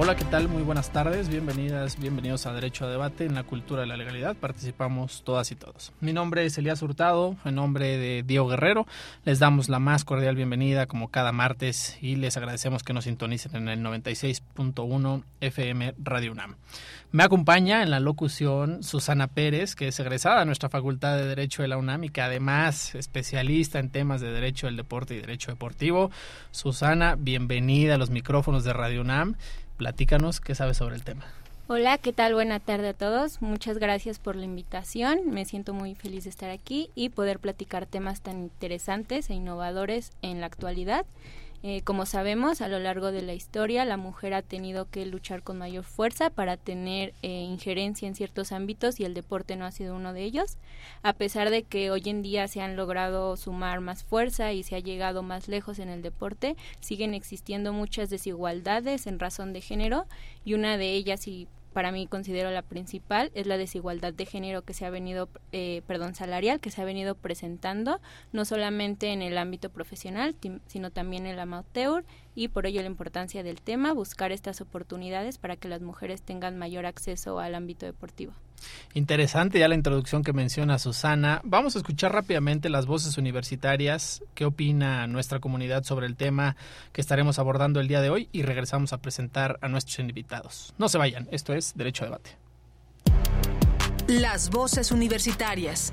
Hola, ¿qué tal? Muy buenas tardes. Bienvenidas, bienvenidos a Derecho a Debate en la cultura de la legalidad. Participamos todas y todos. Mi nombre es Elías Hurtado, en nombre de Diego Guerrero. Les damos la más cordial bienvenida como cada martes y les agradecemos que nos sintonicen en el 96.1 FM Radio UNAM. Me acompaña en la locución Susana Pérez, que es egresada de nuestra Facultad de Derecho de la UNAM y que además especialista en temas de Derecho del Deporte y Derecho Deportivo. Susana, bienvenida a los micrófonos de Radio UNAM. Platícanos qué sabes sobre el tema. Hola, ¿qué tal? Buena tarde a todos. Muchas gracias por la invitación. Me siento muy feliz de estar aquí y poder platicar temas tan interesantes e innovadores en la actualidad. Eh, como sabemos, a lo largo de la historia, la mujer ha tenido que luchar con mayor fuerza para tener eh, injerencia en ciertos ámbitos y el deporte no ha sido uno de ellos. A pesar de que hoy en día se han logrado sumar más fuerza y se ha llegado más lejos en el deporte, siguen existiendo muchas desigualdades en razón de género y una de ellas, y para mí considero la principal es la desigualdad de género que se ha venido, eh, perdón, salarial que se ha venido presentando no solamente en el ámbito profesional, sino también en el amateur y por ello la importancia del tema, buscar estas oportunidades para que las mujeres tengan mayor acceso al ámbito deportivo. Interesante ya la introducción que menciona Susana. Vamos a escuchar rápidamente las voces universitarias, qué opina nuestra comunidad sobre el tema que estaremos abordando el día de hoy y regresamos a presentar a nuestros invitados. No se vayan, esto es Derecho a Debate. Las voces universitarias.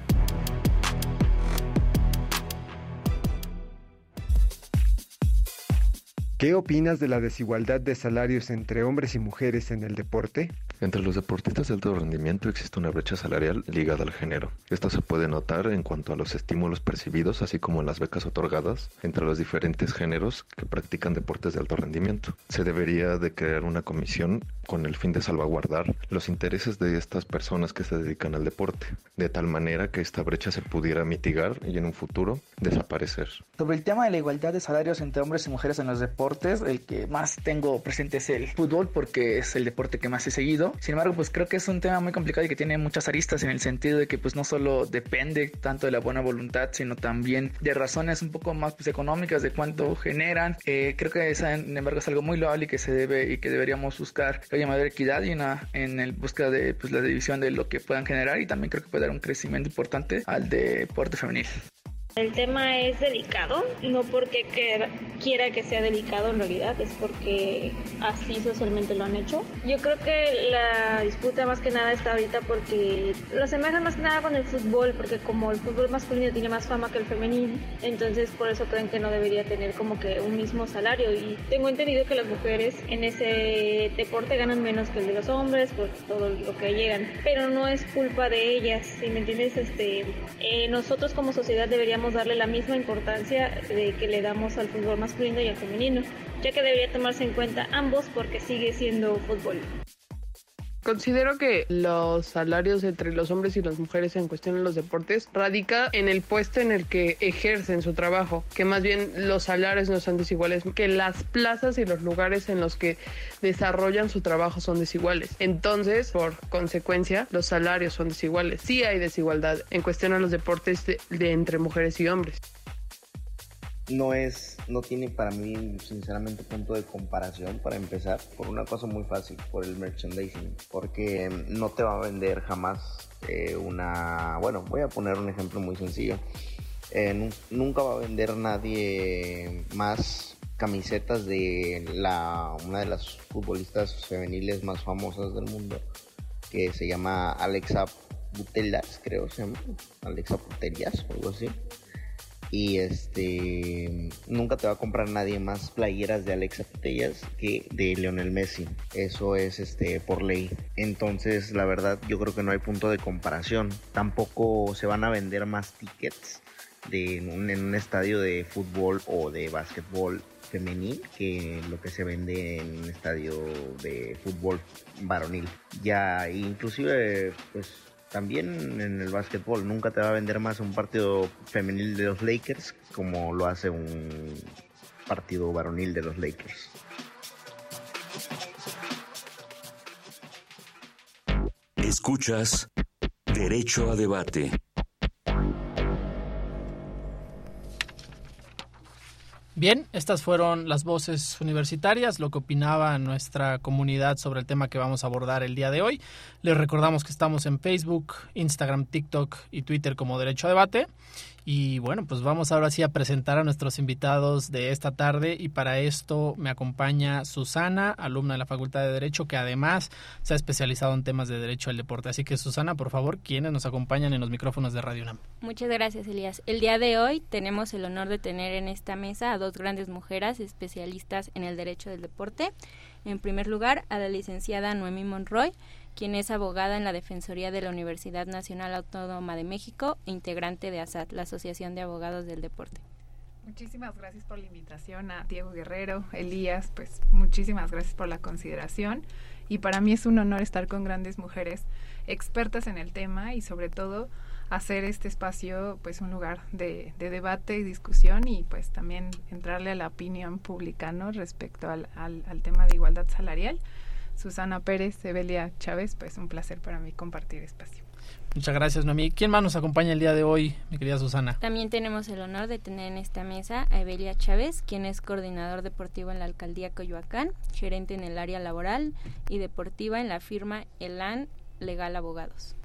¿Qué opinas de la desigualdad de salarios entre hombres y mujeres en el deporte? Entre los deportistas de alto rendimiento existe una brecha salarial ligada al género. Esto se puede notar en cuanto a los estímulos percibidos, así como en las becas otorgadas entre los diferentes géneros que practican deportes de alto rendimiento. Se debería de crear una comisión con el fin de salvaguardar los intereses de estas personas que se dedican al deporte, de tal manera que esta brecha se pudiera mitigar y en un futuro desaparecer. Sobre el tema de la igualdad de salarios entre hombres y mujeres en los deportes, el que más tengo presente es el fútbol porque es el deporte que más he seguido sin embargo, pues creo que es un tema muy complicado y que tiene muchas aristas en el sentido de que pues no solo depende tanto de la buena voluntad, sino también de razones un poco más pues, económicas de cuánto generan. Eh, creo que sin embargo es algo muy loable y que se debe y que deberíamos buscar haya mayor equidad y en el búsqueda de pues, la división de lo que puedan generar y también creo que puede dar un crecimiento importante al deporte femenil. El tema es delicado, no porque quiera que sea delicado en realidad, es porque así socialmente lo han hecho. Yo creo que la disputa más que nada está ahorita porque lo asemejan más que nada con el fútbol, porque como el fútbol masculino tiene más fama que el femenino, entonces por eso creen que no debería tener como que un mismo salario. Y tengo entendido que las mujeres en ese deporte ganan menos que el de los hombres por todo lo que llegan, pero no es culpa de ellas, si me entiendes, este, eh, nosotros como sociedad deberíamos darle la misma importancia de que le damos al fútbol masculino y al femenino, ya que debería tomarse en cuenta ambos porque sigue siendo fútbol. Considero que los salarios entre los hombres y las mujeres en cuestión de los deportes radica en el puesto en el que ejercen su trabajo, que más bien los salarios no son desiguales, que las plazas y los lugares en los que desarrollan su trabajo son desiguales. Entonces, por consecuencia, los salarios son desiguales. Sí hay desigualdad en cuestión a los deportes de, entre mujeres y hombres no es, no tiene para mí sinceramente punto de comparación para empezar, por una cosa muy fácil, por el merchandising, porque no te va a vender jamás eh, una, bueno, voy a poner un ejemplo muy sencillo, eh, nunca va a vender nadie más camisetas de la, una de las futbolistas femeniles más famosas del mundo, que se llama Alexa Butelas, creo se llama, Alexa Putellas o algo así y este nunca te va a comprar nadie más playeras de Alexa Putellas que de Lionel Messi. Eso es este por ley. Entonces, la verdad, yo creo que no hay punto de comparación. Tampoco se van a vender más tickets de en un, estadio de fútbol o de básquetbol femenil que lo que se vende en un estadio de fútbol varonil. Ya inclusive pues también en el básquetbol nunca te va a vender más un partido femenil de los Lakers como lo hace un partido varonil de los Lakers. Escuchas Derecho a Debate. Bien, estas fueron las voces universitarias, lo que opinaba nuestra comunidad sobre el tema que vamos a abordar el día de hoy. Les recordamos que estamos en Facebook, Instagram, TikTok y Twitter como Derecho a Debate. Y bueno, pues vamos ahora sí a presentar a nuestros invitados de esta tarde y para esto me acompaña Susana, alumna de la Facultad de Derecho, que además se ha especializado en temas de Derecho al Deporte. Así que Susana, por favor, ¿quiénes nos acompañan en los micrófonos de Radio UNAM? Muchas gracias, Elías. El día de hoy tenemos el honor de tener en esta mesa a dos grandes mujeres especialistas en el Derecho del Deporte. En primer lugar, a la licenciada Noemí Monroy, quien es abogada en la Defensoría de la Universidad Nacional Autónoma de México e integrante de ASAD, la Asociación de Abogados del Deporte. Muchísimas gracias por la invitación a Diego Guerrero, Elías, pues muchísimas gracias por la consideración y para mí es un honor estar con grandes mujeres expertas en el tema y sobre todo hacer este espacio pues un lugar de, debate y discusión y pues también entrarle a la opinión pública ¿no? respecto al, al tema de igualdad salarial Susana Pérez, Evelia Chávez, pues un placer para mí compartir espacio. Muchas gracias, Noemí. ¿Quién más nos acompaña el día de hoy, mi querida Susana? También tenemos el honor de tener en esta mesa a Evelia Chávez, quien es coordinador deportivo en la alcaldía Coyoacán, gerente en el área laboral y deportiva en la firma Elan Legal Abogados.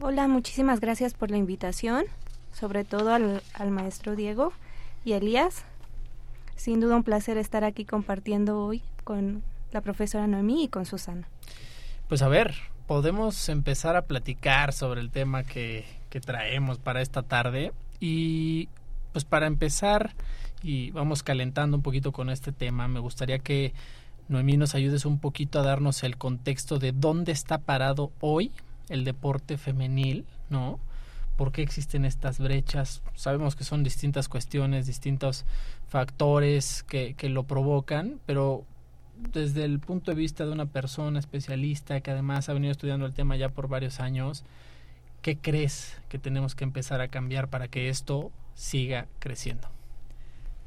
Hola, muchísimas gracias por la invitación, sobre todo al, al maestro Diego y Elías. Sin duda un placer estar aquí compartiendo hoy con la profesora Noemí y con Susana. Pues a ver, podemos empezar a platicar sobre el tema que, que traemos para esta tarde y pues para empezar y vamos calentando un poquito con este tema, me gustaría que Noemí nos ayudes un poquito a darnos el contexto de dónde está parado hoy el deporte femenil, ¿no? ¿Por qué existen estas brechas? Sabemos que son distintas cuestiones, distintos factores que, que lo provocan, pero desde el punto de vista de una persona especialista que además ha venido estudiando el tema ya por varios años, ¿qué crees que tenemos que empezar a cambiar para que esto siga creciendo?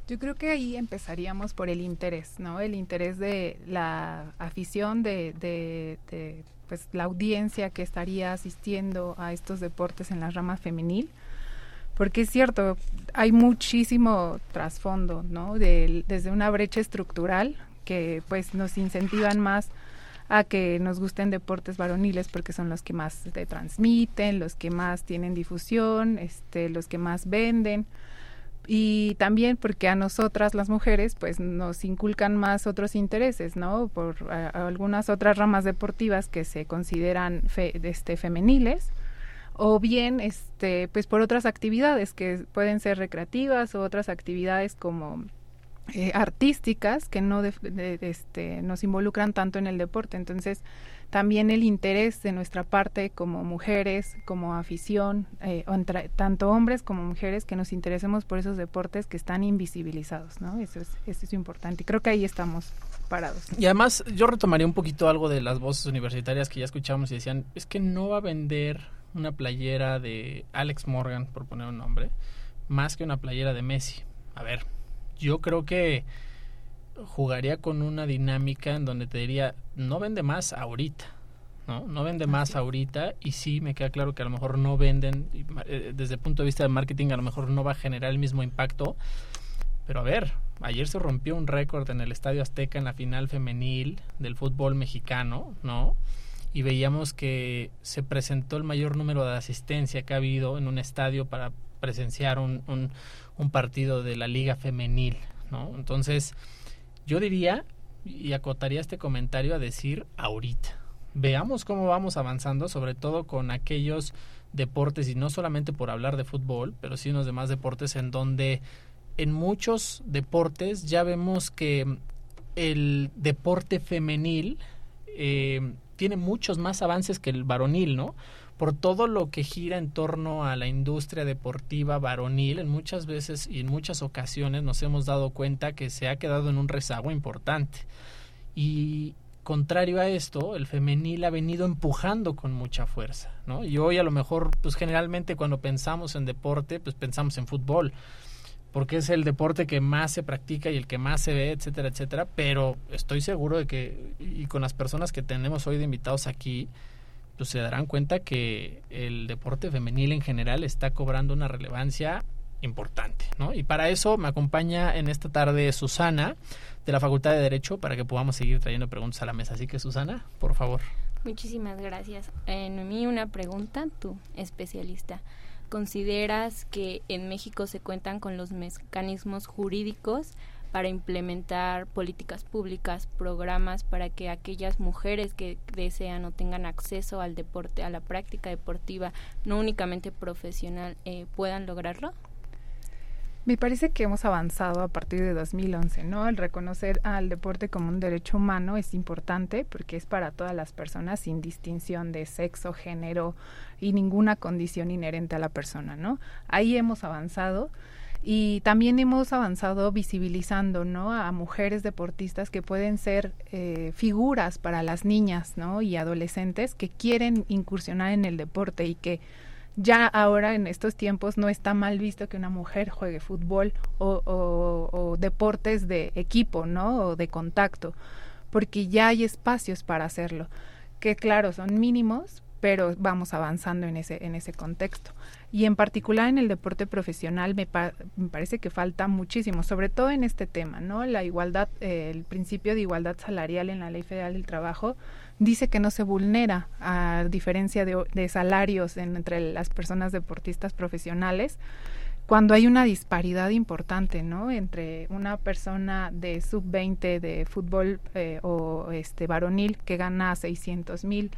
Yo creo que ahí empezaríamos por el interés, ¿no? El interés de la afición, de, de, pues, la audiencia que estaría asistiendo a estos deportes en la rama femenil. Porque es cierto, hay muchísimo trasfondo, ¿no? desde una brecha estructural que pues nos incentivan más a que nos gusten deportes varoniles porque son los que más se transmiten, los que más tienen difusión, este, los que más venden y también porque a nosotras las mujeres pues nos inculcan más otros intereses, ¿no? Por algunas otras ramas deportivas que se consideran este femeniles o bien este pues por otras actividades que pueden ser recreativas o otras actividades como eh, artísticas que no este, nos involucran tanto en el deporte. Entonces, también el interés de nuestra parte como mujeres, como afición, eh, tanto hombres como mujeres, que nos interesemos por esos deportes que están invisibilizados, ¿no? Eso es, eso es importante. Creo que ahí estamos parados. Y además, yo retomaría un poquito algo de las voces universitarias que ya escuchamos y decían, es que no va a vender una playera de Alex Morgan, por poner un nombre, más que una playera de Messi. A ver, yo creo que jugaría con una dinámica en donde te diría, no vende más ahorita, ¿no? No vende más ahorita y sí me queda claro que a lo mejor no venden, eh, desde el punto de vista de marketing a lo mejor no va a generar el mismo impacto, pero a ver, ayer se rompió un récord en el Estadio Azteca en la final femenil del fútbol mexicano, ¿no? Y veíamos que se presentó el mayor número de asistencia que ha habido en un estadio para presenciar un, un, partido de la liga femenil, ¿no? Entonces, yo diría y acotaría este comentario a decir ahorita. Veamos cómo vamos avanzando, sobre todo con aquellos deportes, y no solamente por hablar de fútbol, pero sí unos demás deportes en donde en muchos deportes ya vemos que el deporte femenil eh, tiene muchos más avances que el varonil, ¿no? Por todo lo que gira en torno a la industria deportiva varonil, en muchas veces y en muchas ocasiones nos hemos dado cuenta que se ha quedado en un rezago importante. Y contrario a esto, el femenil ha venido empujando con mucha fuerza, ¿no? Y hoy a lo mejor, pues generalmente cuando pensamos en deporte, pues pensamos en fútbol, porque es el deporte que más se practica y el que más se ve, etcétera, etcétera, pero estoy seguro de que, y con las personas que tenemos hoy de invitados aquí, pues se darán cuenta que el deporte femenil en general está cobrando una relevancia importante, ¿no? Y para eso me acompaña en esta tarde Susana de la Facultad de Derecho para que podamos seguir trayendo preguntas a la mesa. Así que Susana, por favor. Muchísimas gracias. En mí una pregunta, tú, especialista. ¿Consideras que en México se cuentan con los mecanismos jurídicos para implementar políticas públicas, programas para que aquellas mujeres que desean o tengan acceso al deporte, a la práctica deportiva, no únicamente profesional, eh, puedan lograrlo? Me parece que hemos avanzado a partir de 2011, ¿no? El reconocer al deporte como un derecho humano es importante porque es para todas las personas sin distinción de sexo, género y ninguna condición inherente a la persona, ¿no? Ahí hemos avanzado y también hemos avanzado visibilizando, ¿no? A mujeres deportistas que pueden ser eh, figuras para las niñas, ¿no? Y adolescentes que quieren incursionar en el deporte y que ya ahora en estos tiempos no está mal visto que una mujer juegue fútbol o, deportes de equipo, ¿no? O de contacto, porque ya hay espacios para hacerlo, que claro, son mínimos, pero vamos avanzando en ese, en ese contexto. Y en particular en el deporte profesional me, me parece que falta muchísimo, sobre todo en este tema, ¿no? La igualdad, eh, el principio de igualdad salarial en la Ley Federal del Trabajo dice que no se vulnera a diferencia de, salarios entre las personas deportistas profesionales cuando hay una disparidad importante, ¿no? Entre una persona de sub-20 de fútbol eh, o este varonil que gana 600 mil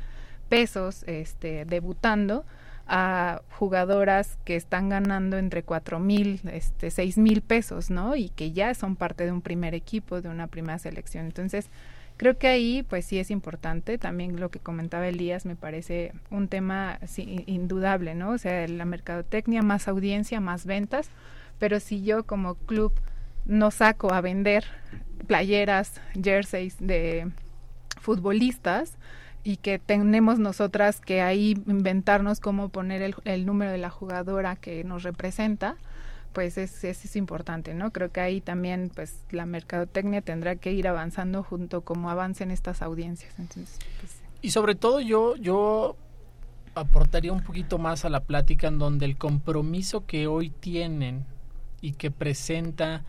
pesos este, debutando a jugadoras que están ganando entre cuatro mil, este, seis mil pesos, ¿no? Y que ya son parte de un primer equipo, de una primera selección. Entonces, Creo que ahí, pues sí es importante. También lo que comentaba Elías me parece un tema indudable, ¿no? O sea, la mercadotecnia, más audiencia, más ventas. Pero si yo como club no saco a vender playeras, jerseys de futbolistas y que tenemos nosotras que ahí inventarnos cómo poner el, el número de la jugadora que nos representa, pues es, es, importante, ¿no? Creo que ahí también pues la mercadotecnia tendrá que ir avanzando junto como avancen estas audiencias. Entonces, pues, y sobre todo yo, yo aportaría un poquito más a la plática en donde el compromiso que hoy tienen y que presenta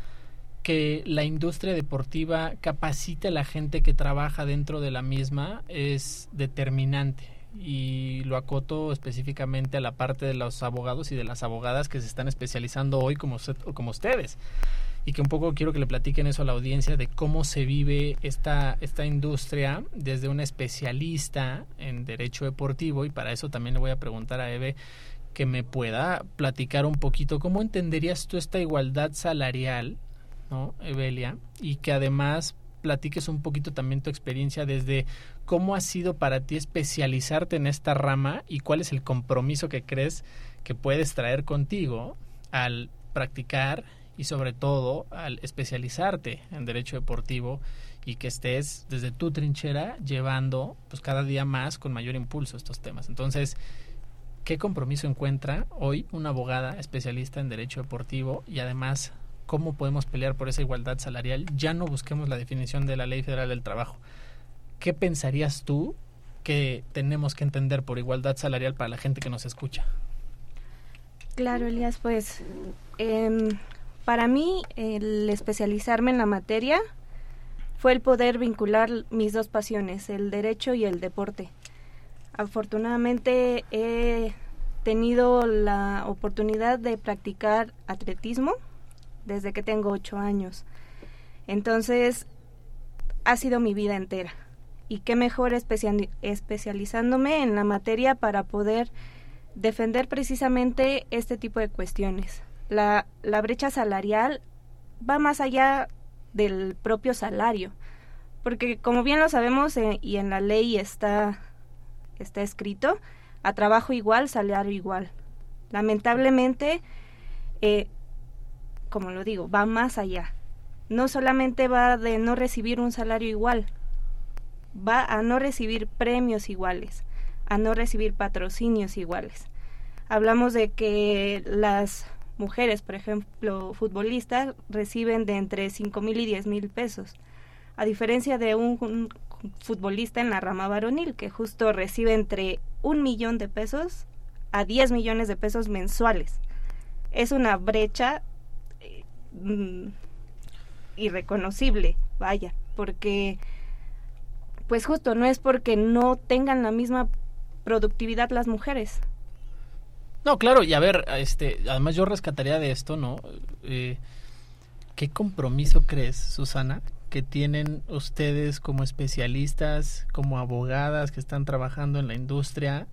que la industria deportiva capacite a la gente que trabaja dentro de la misma es determinante y lo acoto específicamente a la parte de los abogados y de las abogadas que se están especializando hoy como, como ustedes. Y que un poco quiero que le platiquen eso a la audiencia de cómo se vive esta, esta industria desde un especialista en derecho deportivo. Y para eso también le voy a preguntar a Eve que me pueda platicar un poquito. Cómo entenderías tú esta igualdad salarial, ¿no, Evelia? Y que además platiques un poquito también tu experiencia desde cómo ha sido para ti especializarte en esta rama y cuál es el compromiso que crees que puedes traer contigo al practicar y sobre todo al especializarte en derecho deportivo y que estés desde tu trinchera llevando pues cada día más con mayor impulso estos temas. Entonces, ¿qué compromiso encuentra hoy una abogada especialista en derecho deportivo y además cómo podemos pelear por esa igualdad salarial, ya no busquemos la definición de la Ley Federal del Trabajo. ¿Qué pensarías tú que tenemos que entender por igualdad salarial para la gente que nos escucha? Claro, Elías, pues em, para mí el especializarme en la materia fue el poder vincular mis dos pasiones, el derecho y el deporte. Afortunadamente he tenido la oportunidad de practicar atletismo desde que tengo ocho años. Entonces, ha sido mi vida entera. Y qué mejor especializándome en la materia para poder defender precisamente este tipo de cuestiones. La, brecha salarial va más allá del propio salario, porque como bien lo sabemos eh, y en la ley está, está escrito, a trabajo igual, salario igual. Lamentablemente, eh, como lo digo, va más allá. No solamente va de no recibir un salario igual, va a no recibir premios iguales, a no recibir patrocinios iguales. Hablamos de que las mujeres, por ejemplo, futbolistas, reciben de entre 5 mil y 10 mil pesos, a diferencia de un, futbolista en la rama varonil, que justo recibe entre un millón de pesos a 10 millones de pesos mensuales. Es una brecha mm, irreconocible, vaya, porque pues justo no es porque no tengan la misma productividad las mujeres. No, claro, y a ver, este, además yo rescataría de esto, ¿no? Eh, ¿Qué compromiso crees, Susana, que tienen ustedes como especialistas, como abogadas que están trabajando en la industria,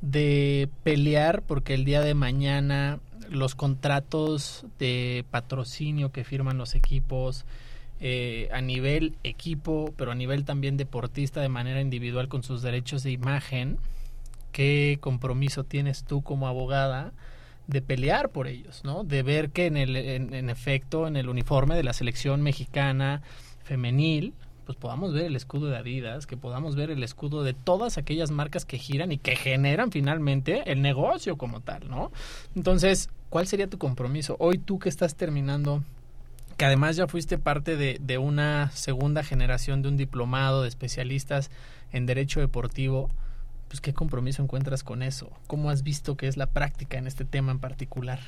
de pelear porque el día de mañana los contratos de patrocinio que firman los equipos, eh, a nivel equipo, pero a nivel también deportista de manera individual con sus derechos de imagen, ¿qué compromiso tienes tú como abogada de pelear por ellos, ¿no? De ver que en, el, en, efecto en el uniforme de la selección mexicana femenil, pues podamos ver el escudo de Adidas, que podamos ver el escudo de todas aquellas marcas que giran y que generan finalmente el negocio como tal, ¿no? Entonces, ¿cuál sería tu compromiso? Hoy tú que estás terminando que además ya fuiste parte de, una segunda generación de un diplomado de especialistas en derecho deportivo, pues qué compromiso encuentras con eso, cómo has visto que es la práctica en este tema en particular.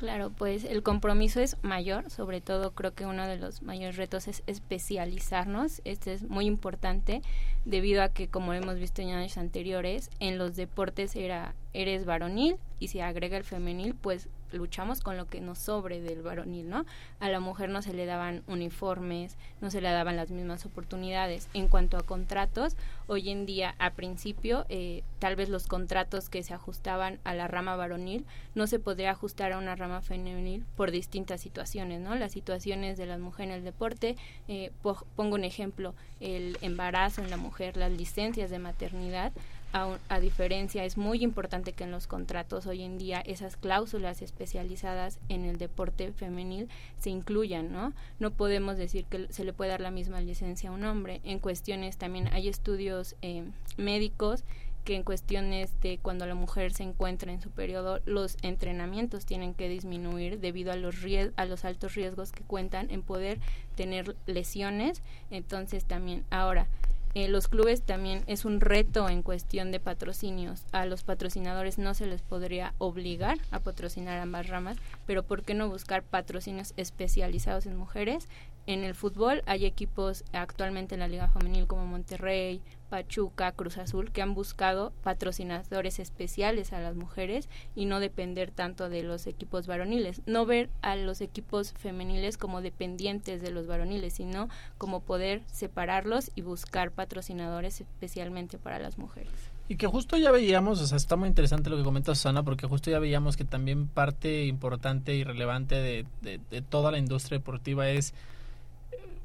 Claro, pues el compromiso es mayor, sobre todo creo que uno de los mayores retos es especializarnos, este es muy importante debido a que como hemos visto en años anteriores, en los deportes era eres varonil y si agrega el femenil, pues luchamos con lo que nos sobre del varonil, ¿no? A la mujer no se le daban uniformes, no se le daban las mismas oportunidades. En cuanto a contratos, hoy en día, a principio, eh, tal vez los contratos que se ajustaban a la rama varonil no se podría ajustar a una rama femenil por distintas situaciones, ¿no? Las situaciones de las mujeres en el deporte, eh, pongo un ejemplo, el embarazo en la mujer, las licencias de maternidad, a, diferencia, es muy importante que en los contratos hoy en día esas cláusulas especializadas en el deporte femenil se incluyan, ¿no? No podemos decir que se le puede dar la misma licencia a un hombre. En cuestiones también hay estudios eh, médicos que en cuestiones de cuando la mujer se encuentra en su periodo, los entrenamientos tienen que disminuir debido a los, a los altos riesgos que cuentan en poder tener lesiones. Entonces también, ahora, eh, los clubes también es un reto en cuestión de patrocinios. A los patrocinadores no se les podría obligar a patrocinar ambas ramas, pero ¿por qué no buscar patrocinios especializados en mujeres? En el fútbol hay equipos actualmente en la Liga Femenil como Monterrey, Pachuca, Cruz Azul, que han buscado patrocinadores especiales a las mujeres y no depender tanto de los equipos varoniles. No ver a los equipos femeniles como dependientes de los varoniles, sino como poder separarlos y buscar patrocinadores especialmente para las mujeres. Y que justo ya veíamos, o sea, está muy interesante lo que comenta Susana, porque justo ya veíamos que también parte importante y relevante de, de toda la industria deportiva es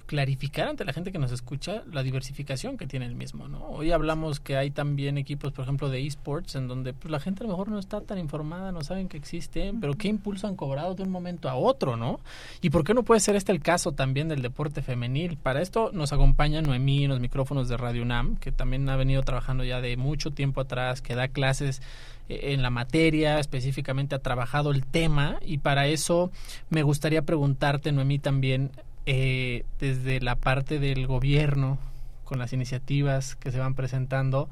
clarificar ante la gente que nos escucha la diversificación que tiene el mismo, ¿no? Hoy hablamos que hay también equipos, por ejemplo, de esports, en donde pues, la gente a lo mejor no está tan informada, no saben que existen, pero qué impulso han cobrado de un momento a otro, ¿no? ¿Y por qué no puede ser este el caso también del deporte femenil? Para esto nos acompaña Noemí en los micrófonos de Radio UNAM, que también ha venido trabajando ya de mucho tiempo atrás, que da clases eh, en la materia, específicamente ha trabajado el tema y para eso me gustaría preguntarte, Noemí, también eh, desde la parte del gobierno, con las iniciativas que se van presentando,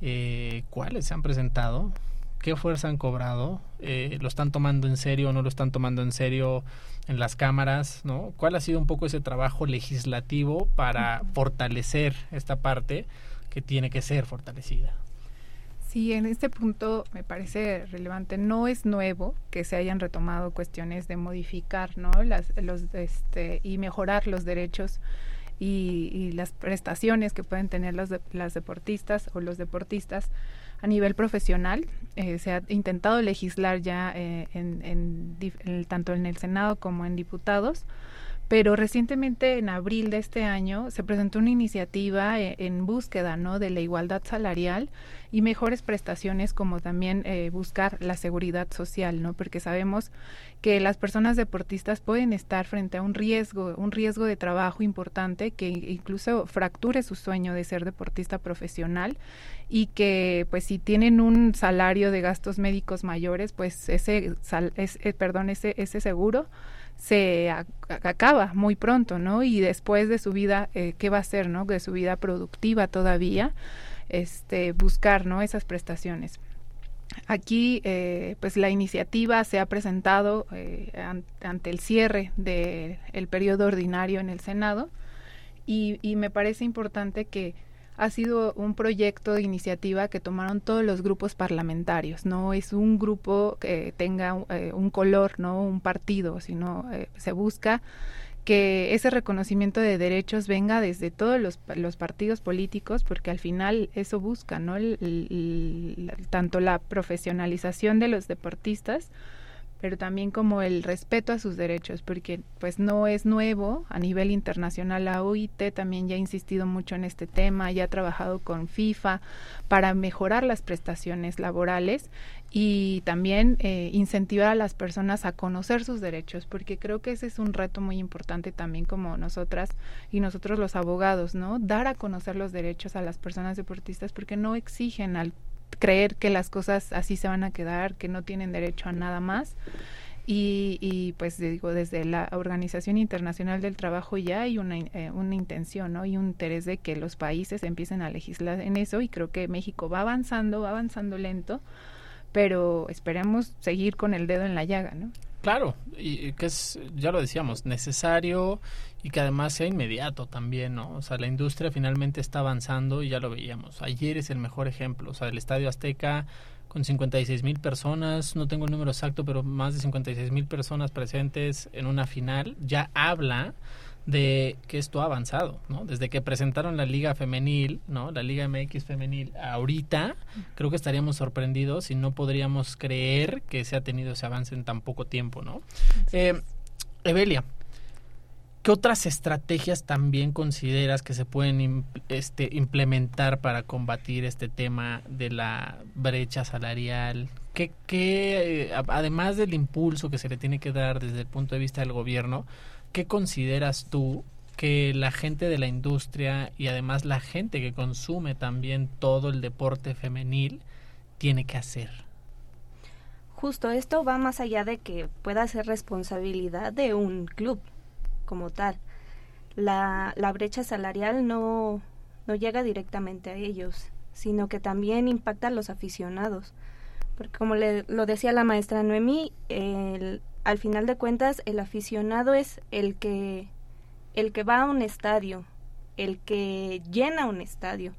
eh, cuáles se han presentado, qué fuerza han cobrado, eh, lo están tomando en serio o no lo están tomando en serio en las cámaras, ¿no? ¿Cuál ha sido un poco ese trabajo legislativo para fortalecer esta parte que tiene que ser fortalecida? Sí, en este punto me parece relevante. No es nuevo que se hayan retomado cuestiones de modificar, ¿no? Las, los, este, y mejorar los derechos y, las prestaciones que pueden tener los las deportistas o los deportistas a nivel profesional. Eh, se ha intentado legislar ya eh, en, tanto en el Senado como en diputados pero recientemente en abril de este año se presentó una iniciativa eh, en, búsqueda ¿no? de la igualdad salarial y mejores prestaciones como también eh, buscar la seguridad social, ¿no? Porque sabemos que las personas deportistas pueden estar frente a un riesgo, un riesgo de trabajo importante que incluso fracture su sueño de ser deportista profesional y que pues si tienen un salario de gastos médicos mayores, pues ese, eh, perdón, ese, ese seguro se acaba muy pronto, ¿no? Y después de su vida, eh, ¿qué va a hacer, ¿no? De su vida productiva todavía, este, buscar, ¿no? Esas prestaciones. Aquí, eh, pues la iniciativa se ha presentado eh, ante el cierre del el periodo ordinario en el Senado y me parece importante que ha sido un proyecto de iniciativa que tomaron todos los grupos parlamentarios. No es un grupo que tenga eh, un color, no un partido, sino eh, se busca que ese reconocimiento de derechos venga desde todos los, partidos políticos, porque al final eso busca, ¿no? tanto la profesionalización de los deportistas, pero también como el respeto a sus derechos, porque pues no es nuevo a nivel internacional. La OIT también ya ha insistido mucho en este tema, ya ha trabajado con FIFA para mejorar las prestaciones laborales y también eh, incentivar a las personas a conocer sus derechos, porque creo que ese es un reto muy importante también como nosotras y nosotros los abogados, ¿no? Dar a conocer los derechos a las personas deportistas porque no exigen al creer que las cosas así se van a quedar, que no tienen derecho a nada más. Y, y pues digo, desde la Organización Internacional del Trabajo ya hay una, eh, una intención ¿no? y un interés de que los países empiecen a legislar en eso y creo que México va avanzando, va avanzando lento, pero esperemos seguir con el dedo en la llaga, ¿no? Claro, y que es, ya lo decíamos, necesario y que además sea inmediato también, ¿no? O sea, la industria finalmente está avanzando y ya lo veíamos. Ayer es el mejor ejemplo, o sea, el Estadio Azteca con 56 mil personas, no tengo el número exacto, pero más de 56 mil personas presentes en una final, ya habla de que esto ha avanzado, ¿no? Desde que presentaron la Liga Femenil, ¿no? La Liga MX Femenil, ahorita creo que estaríamos sorprendidos y no podríamos creer que se ha tenido ese avance en tan poco tiempo, ¿no? Eh, Evelia, ¿qué otras estrategias también consideras que se pueden este, implementar para combatir este tema de la brecha salarial? ¿Qué, qué, eh, además del impulso que se le tiene que dar desde el punto de vista del gobierno, ¿qué consideras tú que la gente de la industria y además la gente que consume también todo el deporte femenil tiene que hacer? Justo esto va más allá de que pueda ser responsabilidad de un club como tal. La, la brecha salarial no, no llega directamente a ellos, sino que también impacta a los aficionados. Porque como le, lo decía la maestra Noemí, el, al final de cuentas el aficionado es el que el que va a un estadio, el que llena un estadio,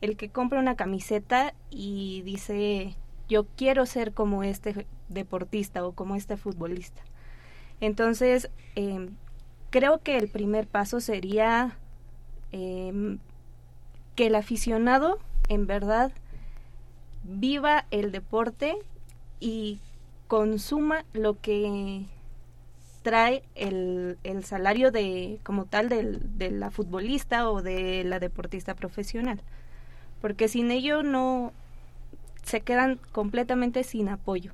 el que compra una camiseta y dice yo quiero ser como este deportista o como este futbolista. Entonces, em, creo que el primer paso sería em, que el aficionado en verdad viva el deporte y consuma lo que trae el, el salario de como tal de la futbolista o de la deportista profesional. Porque sin ello no se quedan completamente sin apoyo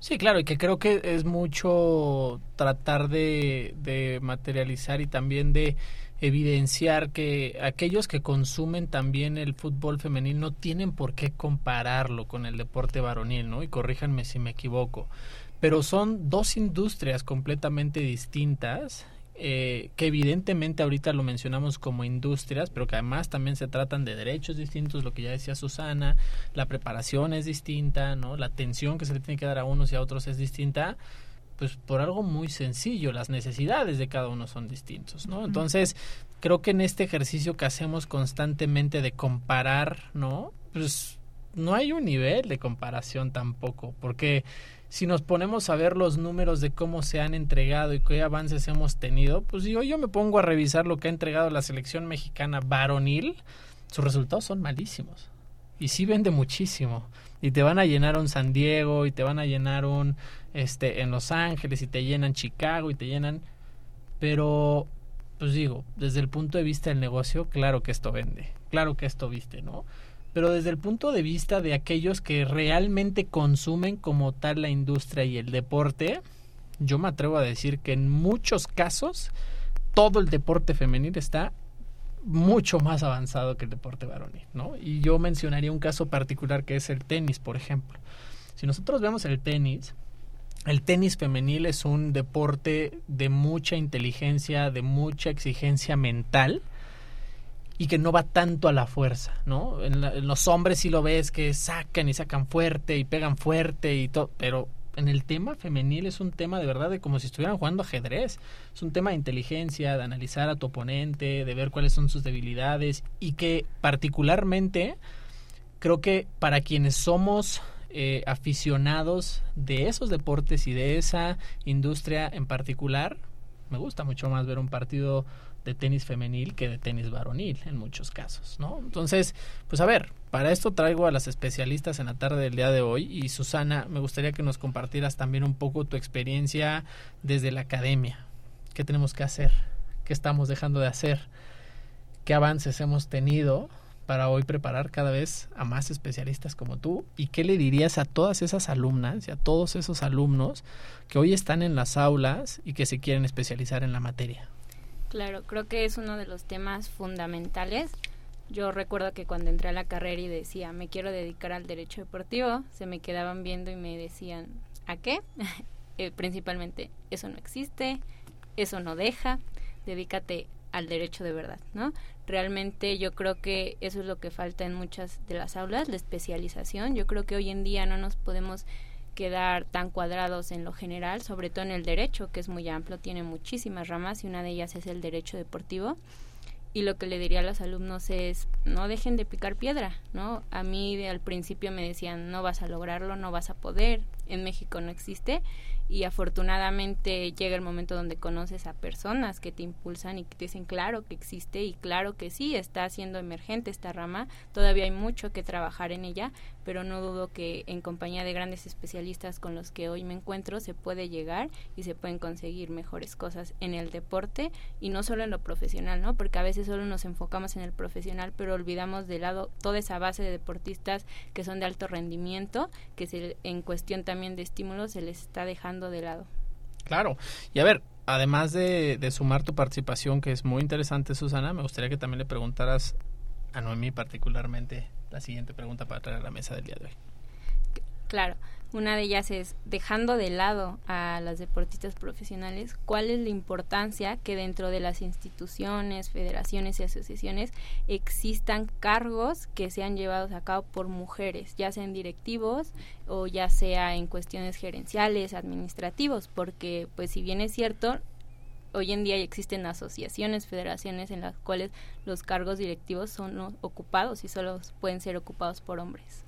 Sí, claro, y que creo que es mucho tratar de, materializar y también de evidenciar que aquellos que consumen también el fútbol femenil no tienen por qué compararlo con el deporte varonil, ¿no? Y corríjanme si me equivoco. Pero son dos industrias completamente distintas eh, que evidentemente ahorita lo mencionamos como industrias, pero que además también se tratan de derechos distintos, lo que ya decía Susana, la preparación es distinta, ¿no? La atención que se le tiene que dar a unos y a otros es distinta pues por algo muy sencillo, las necesidades de cada uno son distintos, ¿no? Entonces, creo que en este ejercicio que hacemos constantemente de comparar, ¿no? Pues no hay un nivel de comparación tampoco, porque si nos ponemos a ver los números de cómo se han entregado y qué avances hemos tenido, pues yo, yo me pongo a revisar lo que ha entregado la selección mexicana varonil, sus resultados son malísimos. y sí vende muchísimo y te van a llenar un San Diego y te van a llenar un este en Los Ángeles y te llenan Chicago y te llenan pero pues digo desde el punto de vista del negocio claro que esto vende claro que esto viste no pero desde el punto de vista de aquellos que realmente consumen como tal la industria y el deporte yo me atrevo a decir que en muchos casos todo el deporte femenil está mucho más avanzado que el deporte varonil, ¿no? Y yo mencionaría un caso particular que es el tenis, por ejemplo. Si nosotros vemos el tenis, el tenis femenil es un deporte de mucha inteligencia, de mucha exigencia mental y que no va tanto a la fuerza, ¿no? En, en los hombres sí lo ves que sacan y sacan fuerte y pegan fuerte y todo, pero en el tema femenil es un tema de verdad de como si estuvieran jugando ajedrez. Es un tema de inteligencia, de analizar a tu oponente, de ver cuáles son sus debilidades y que particularmente creo que para quienes somos eh, aficionados de esos deportes y de esa industria en particular, me gusta mucho más ver un partido de tenis femenil que de tenis varonil en muchos casos, ¿no? Entonces, pues a ver, para esto traigo a las especialistas en la tarde del día de hoy y Susana, me gustaría que nos compartieras también un poco tu experiencia desde la academia. ¿Qué tenemos que hacer? ¿Qué estamos dejando de hacer? ¿Qué avances hemos tenido para hoy preparar cada vez a más especialistas como tú? ¿Y qué le dirías a todas esas alumnas y a todos esos alumnos que hoy están en las aulas y que se quieren especializar en la materia? Claro, creo que es uno de los temas fundamentales. Yo recuerdo que cuando entré a la carrera y decía, me quiero dedicar al derecho deportivo, se me quedaban viendo y me decían, ¿a qué? Eh, principalmente, eso no existe, eso no deja, dedícate al derecho de verdad, ¿no? Realmente yo creo que eso es lo que falta en muchas de las aulas, la especialización. Yo creo que hoy en día no nos podemos quedar tan cuadrados en lo general, sobre todo en el derecho, que es muy amplio, tiene muchísimas ramas y una de ellas es el derecho deportivo. Y lo que le diría a los alumnos es, no dejen de picar piedra, ¿no? A mí al principio me decían, no vas a lograrlo, no vas a poder, en México no existe y afortunadamente llega el momento donde conoces a personas que te impulsan y que te dicen claro que existe y claro que sí está siendo emergente esta rama todavía hay mucho que trabajar en ella pero no dudo que en compañía de grandes especialistas con los que hoy me encuentro se puede llegar y se pueden conseguir mejores cosas en el deporte y no solo en lo profesional no porque a veces solo nos enfocamos en el profesional pero olvidamos de lado toda esa base de deportistas que son de alto rendimiento que se, en cuestión también de estímulos se les está dejando de lado. Claro. Y a ver, además de, sumar tu participación, que es muy interesante, Susana, me gustaría que también le preguntaras a Noemí particularmente la siguiente pregunta para traer a la mesa del día de hoy. Claro. Una de ellas es, dejando de lado a las deportistas profesionales, ¿cuál es la importancia que dentro de las instituciones, federaciones y asociaciones existan cargos que sean llevados a cabo por mujeres, ya sean directivos o ya sea en cuestiones gerenciales, administrativos? Porque, pues si bien es cierto, hoy en día existen asociaciones, federaciones en las cuales los cargos directivos son ocupados y solo pueden ser ocupados por hombres.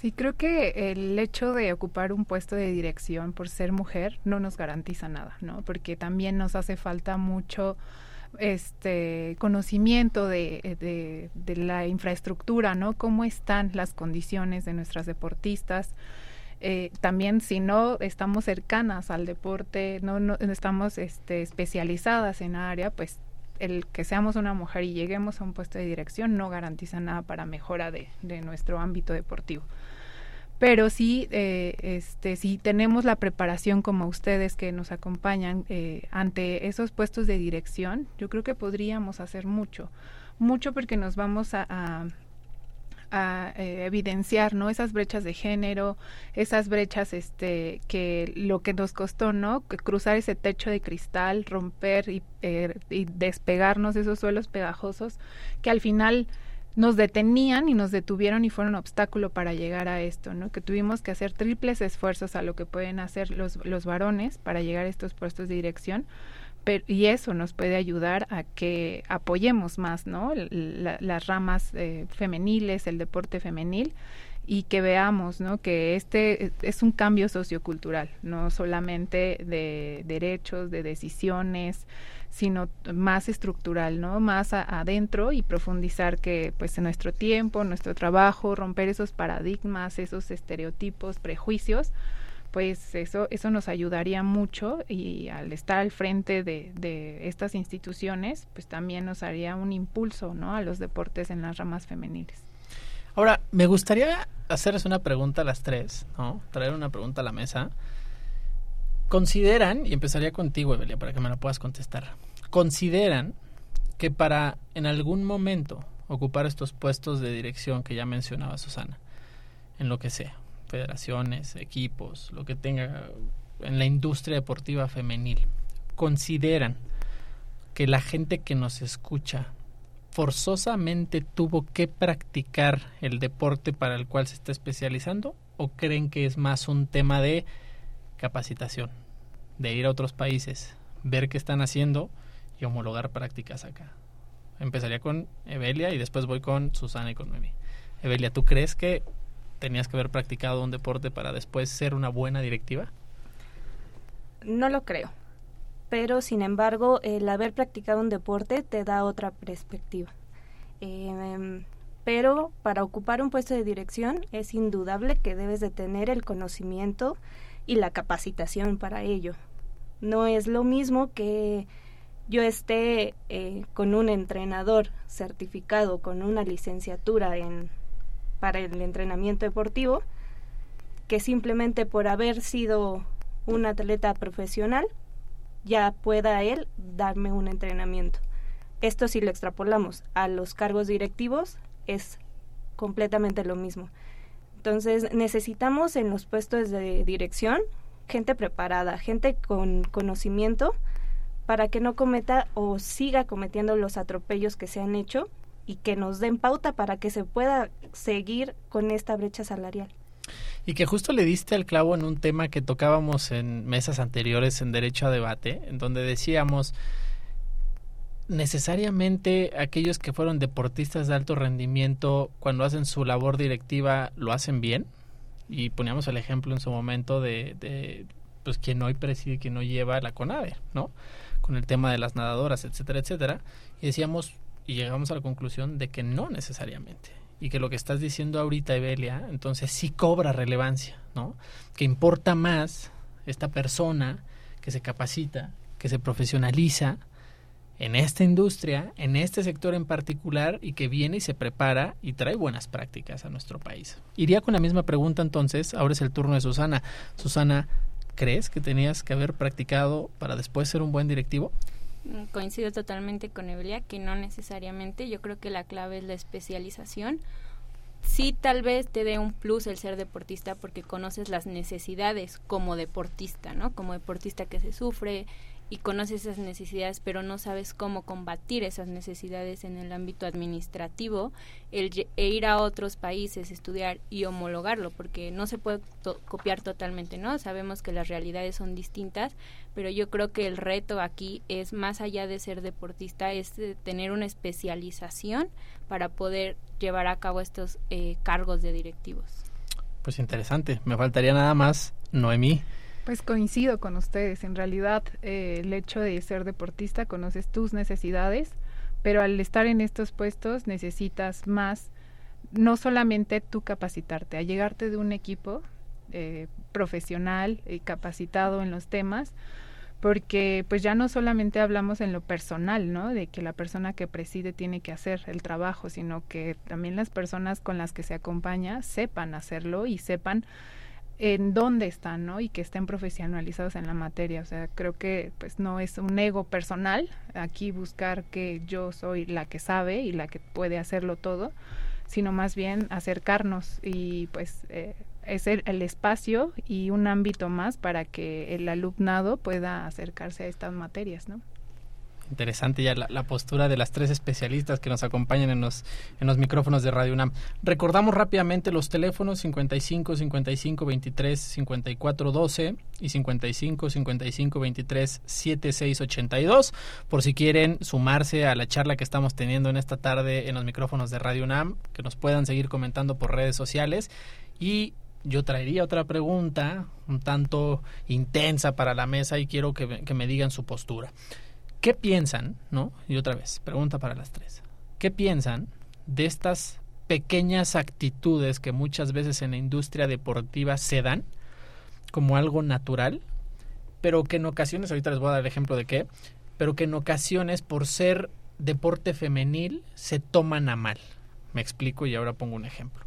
Sí, creo que el hecho de ocupar un puesto de dirección por ser mujer no nos garantiza nada, ¿no? Porque también nos hace falta mucho este conocimiento de, de, la infraestructura, ¿no? Cómo están las condiciones de nuestras deportistas. Eh, también si no estamos cercanas al deporte, no, no estamos este, especializadas en área, pues el que seamos una mujer y lleguemos a un puesto de dirección no garantiza nada para mejora de, de nuestro ámbito deportivo. Pero sí, eh, este, si tenemos la preparación como ustedes que nos acompañan eh, ante esos puestos de dirección, yo creo que podríamos hacer mucho, mucho porque nos vamos a, a, eh, evidenciar, ¿no? Esas brechas de género, esas brechas, este, que lo que nos costó, ¿no? cruzar ese techo de cristal, romper y, y despegarnos de esos suelos pegajosos, que al final nos detenían y nos detuvieron y fueron obstáculo para llegar a esto, ¿no? Que tuvimos que hacer triples esfuerzos a lo que pueden hacer los, los varones para llegar a estos puestos de dirección, y eso nos puede ayudar a que apoyemos más, ¿no? las ramas eh, femeniles, el deporte femenil y que veamos ¿no? que este es un cambio sociocultural, no solamente de derechos, de decisiones, sino más estructural, ¿no? Más adentro y profundizar que pues en nuestro tiempo, nuestro trabajo, romper esos paradigmas, esos estereotipos, prejuicios, pues eso, eso nos ayudaría mucho y al estar al frente de, de estas instituciones, pues también nos haría un impulso, ¿no? A los deportes en las ramas femeniles. Ahora, me gustaría hacerles una pregunta a las tres, ¿no? Traer una pregunta a la mesa. Consideran, y empezaría contigo, Evelia, para que me la puedas contestar. Consideran que para en algún momento ocupar estos puestos de dirección que ya mencionaba Susana, en lo que sea, federaciones, equipos, lo que tenga en la industria deportiva femenil, consideran que la gente que nos escucha forzosamente tuvo que practicar el deporte para el cual se está especializando o creen que es más un tema de capacitación, de ir a otros países, ver qué están haciendo y homologar prácticas acá? Empezaría con Evelia y después voy con Susana y con Noemi. Evelia, ¿tú crees que tenías que haber practicado un deporte para después ser una buena directiva? No lo creo pero sin embargo el haber practicado un deporte te da otra perspectiva. Em, pero para ocupar un puesto de dirección es indudable que debes de tener el conocimiento y la capacitación para ello. No es lo mismo que yo esté eh, con un entrenador certificado con una licenciatura en para el entrenamiento deportivo que simplemente por haber sido un atleta profesional ya pueda él darme un entrenamiento. Esto si lo extrapolamos a los cargos directivos es completamente lo mismo. Entonces necesitamos en los puestos de dirección gente preparada, gente con conocimiento para que no cometa o siga cometiendo los atropellos que se han hecho y que nos den pauta para que se pueda seguir con esta brecha salarial. Y que justo le diste al clavo en un tema que tocábamos en mesas anteriores en Derecho a Debate, en donde decíamos, necesariamente aquellos que fueron deportistas de alto rendimiento, cuando hacen su labor directiva, lo hacen bien. Y poníamos el ejemplo en su momento de, pues quien hoy preside, quien hoy lleva la CONADE, ¿no? Con el tema de las nadadoras, etcétera, etcétera. Y decíamos, y llegamos a la conclusión de que no necesariamente y que lo que estás diciendo ahorita, Evelia, entonces sí cobra relevancia, ¿no? Que importa más esta persona que se capacita, que se profesionaliza en esta industria, en este sector en particular, y que viene y se prepara y trae buenas prácticas a nuestro país. Iría con la misma pregunta entonces, ahora es el turno de Susana. Susana, ¿crees que tenías que haber practicado para después ser un buen directivo? Coincido totalmente con Evelia que no necesariamente. Yo creo que la clave es la especialización. Sí, tal vez te dé un plus el ser deportista porque conoces las necesidades como deportista, ¿no? Como deportista que se sufre, y conoces esas necesidades, pero no sabes cómo combatir esas necesidades en el ámbito administrativo, el e ir a otros países, estudiar y homologarlo, porque no se puede copiar totalmente, ¿no? Sabemos que las realidades son distintas, pero yo creo que el reto aquí es más allá de ser deportista, es tener una especialización para poder llevar a cabo estos eh, cargos de directivos. Pues interesante, me faltaría nada más, Noemí. Pues coincido con ustedes. En realidad, eh, el hecho de ser deportista, conoces tus necesidades, pero al estar en estos puestos necesitas más, no solamente tú capacitarte, a llegarte de un equipo eh, profesional y capacitado en los temas, porque pues ya no solamente hablamos en lo personal, ¿no? De que la persona que preside tiene que hacer el trabajo, sino que también las personas con las que se acompaña sepan hacerlo y sepan en dónde están, ¿no? Y que estén profesionalizados en la materia. O sea, creo que pues no es un ego personal aquí buscar que yo soy la que sabe y la que puede hacerlo todo, sino más bien acercarnos y pues eh, es el, el, espacio y un ámbito más para que el alumnado pueda acercarse a estas materias, ¿no? Interesante ya la, postura de las tres especialistas que nos acompañan en los, en los micrófonos de Radio UNAM. Recordamos rápidamente los teléfonos 55 55 23 54 12 y 55 55 23 76 82 por si quieren sumarse a la charla que estamos teniendo en esta tarde en los micrófonos de Radio UNAM, que nos puedan seguir comentando por redes sociales y yo traería otra pregunta un tanto intensa para la mesa y quiero que, que me digan su postura. ¿Qué piensan, no? Y otra vez, pregunta para las tres. ¿Qué piensan de estas pequeñas actitudes que muchas veces en la industria deportiva se dan como algo natural, pero que en ocasiones, ahorita les voy a dar el ejemplo de qué, pero que en ocasiones por ser deporte femenil se toman a mal. Me explico y ahora pongo un ejemplo.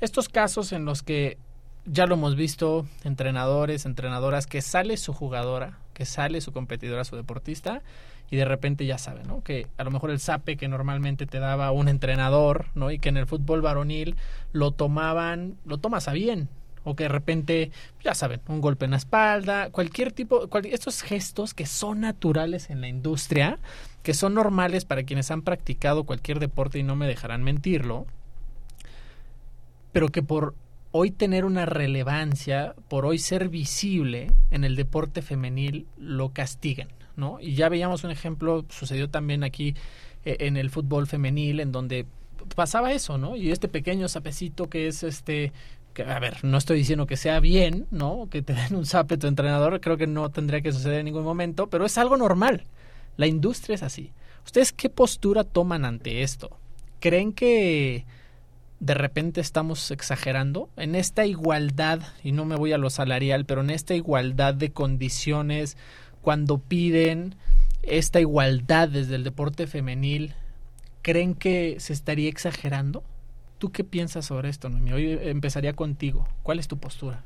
Estos casos en los que ya lo hemos visto, entrenadores, entrenadoras, que sale su jugadora, que sale su competidora, su deportista, y de repente ya saben, ¿no? Que a lo mejor el sape que normalmente te daba un entrenador, ¿no? Y que en el fútbol varonil lo tomaban, lo tomas a bien, o que de repente, ya saben, un golpe en la espalda, cualquier tipo, estos gestos que son naturales en la industria, que son normales para quienes han practicado cualquier deporte y no me dejarán mentirlo, pero que por hoy tener una relevancia, por hoy ser visible en el deporte femenil, lo castigan, ¿no? Y ya veíamos un ejemplo, sucedió también aquí eh, en el fútbol femenil, en donde pasaba eso, ¿no? Y este pequeño sapecito que es este a ver, no estoy diciendo que sea bien, ¿no? Que te den un sape tu entrenador, creo que no tendría que suceder en ningún momento, pero es algo normal. La industria es así. ¿Ustedes qué postura toman ante esto? ¿Creen que de repente estamos exagerando en esta igualdad, y no me voy a lo salarial, pero en esta igualdad de condiciones, cuando piden esta igualdad desde el deporte femenil, ¿creen que se estaría exagerando? ¿Tú qué piensas sobre esto, Noemi? Hoy empezaría contigo. ¿Cuál es tu postura?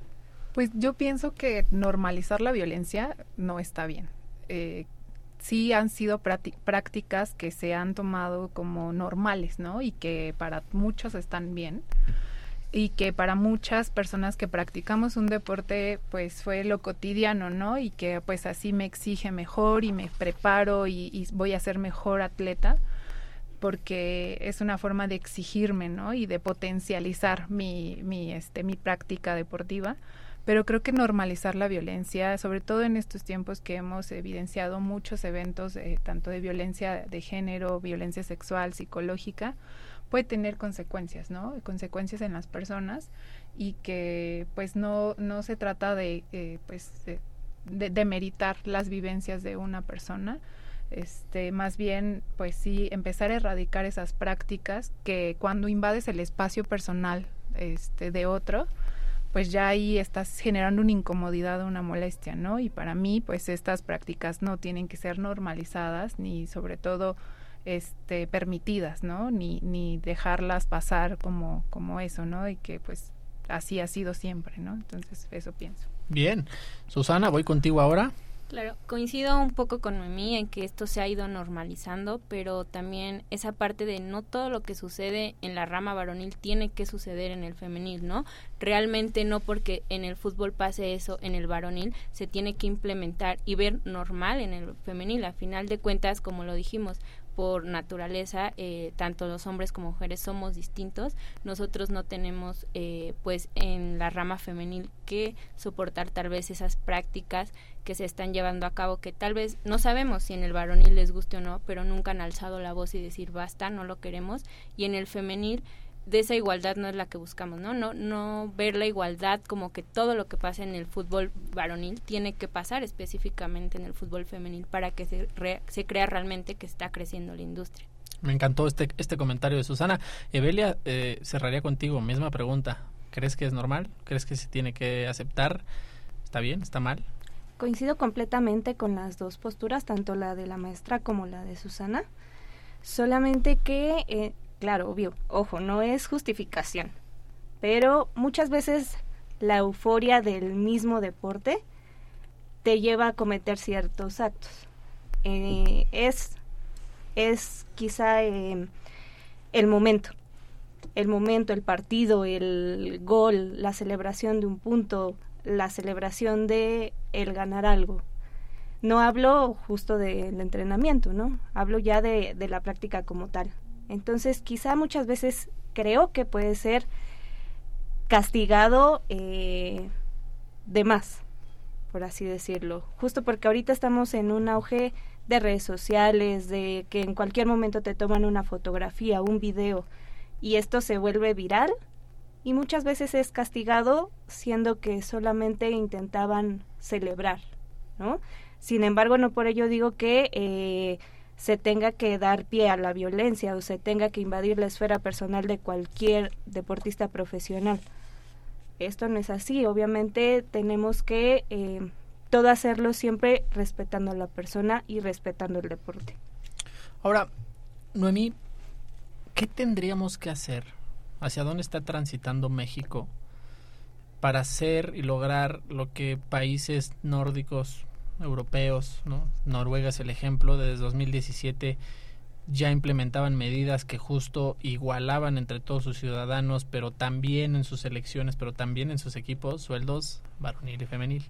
Pues yo pienso que normalizar la violencia no está bien. Eh, sí han sido prácticas que se han tomado como normales, ¿no? Y que para muchos están bien y que para muchas personas que practicamos un deporte pues fue lo cotidiano, ¿no? Y que pues así me exige mejor y me preparo y, voy a ser mejor atleta porque es una forma de exigirme, ¿no? Y de potencializar mi, mi, este, mi práctica deportiva pero creo que normalizar la violencia, sobre todo en estos tiempos que hemos evidenciado muchos eventos, eh, tanto de violencia de género, violencia sexual, psicológica, puede tener consecuencias, ¿no? Consecuencias en las personas y que pues no, no se trata de, eh, pues, de, de meritar las vivencias de una persona, este más bien pues sí empezar a erradicar esas prácticas que cuando invades el espacio personal este de otro pues ya ahí estás generando una incomodidad o una molestia, ¿no? Y para mí, pues estas prácticas no tienen que ser normalizadas ni sobre todo este permitidas, ¿no? Ni ni dejarlas pasar como como eso, ¿no? Y que pues así ha sido siempre, ¿no? Entonces, eso pienso. Bien. Susana, voy contigo ahora. Claro, coincido un poco con mí en que esto se ha ido normalizando, pero también esa parte de no todo lo que sucede en la rama varonil tiene que suceder en el femenil, ¿no? Realmente no porque en el fútbol pase eso en el varonil, se tiene que implementar y ver normal en el femenil. A final de cuentas, como lo dijimos, por naturaleza, eh, tanto los hombres como mujeres somos distintos. Nosotros no tenemos, eh, pues, en la rama femenil que soportar tal vez esas prácticas que se están llevando a cabo, que tal vez no sabemos si en el varonil les guste o no, pero nunca han alzado la voz y decir basta, no lo queremos. Y en el femenil de esa igualdad no es la que buscamos, ¿no? No, no ver la igualdad como que todo lo que pasa en el fútbol varonil tiene que pasar específicamente en el fútbol femenil para que se, se crea realmente que está creciendo la industria. Me encantó este, este comentario de Susana. Evelia, eh, cerraría contigo, misma pregunta. ¿Crees que es normal? ¿Crees que se tiene que aceptar? ¿Está bien? ¿Está mal? Coincido completamente con las dos posturas, tanto la de la maestra como la de Susana. Solamente que eh, claro, obvio, ojo, no es justificación, pero muchas veces la euforia del mismo deporte te lleva a cometer ciertos actos. Eh, es, es quizá em, el momento, el momento, el partido, el gol, la celebración de un punto, la celebración de el ganar algo. No hablo justo del entrenamiento, ¿no? Hablo ya de, de la práctica como tal. Entonces, quizá muchas veces creo que puede ser castigado eh, de más, por así decirlo. Justo porque ahorita estamos en un auge de redes sociales, de que en cualquier momento te toman una fotografía, un video, y esto se vuelve viral y muchas veces es castigado siendo que solamente intentaban celebrar, ¿no? Sin embargo, no por ello digo que eh, se tenga que dar pie a la violencia o se tenga que invadir la esfera personal de cualquier deportista profesional. Esto no es así, obviamente tenemos que eh, todo hacerlo siempre respetando a la persona y respetando el deporte. Ahora, Noemí, ¿qué tendríamos que hacer? ¿Hacia dónde está transitando México para hacer y lograr lo que países nórdicos, europeos, ¿no? Noruega es el ejemplo, desde 2017 ya implementaban medidas que justo igualaban entre todos sus ciudadanos, pero también en sus elecciones, pero también en sus equipos, sueldos varonil y femenil.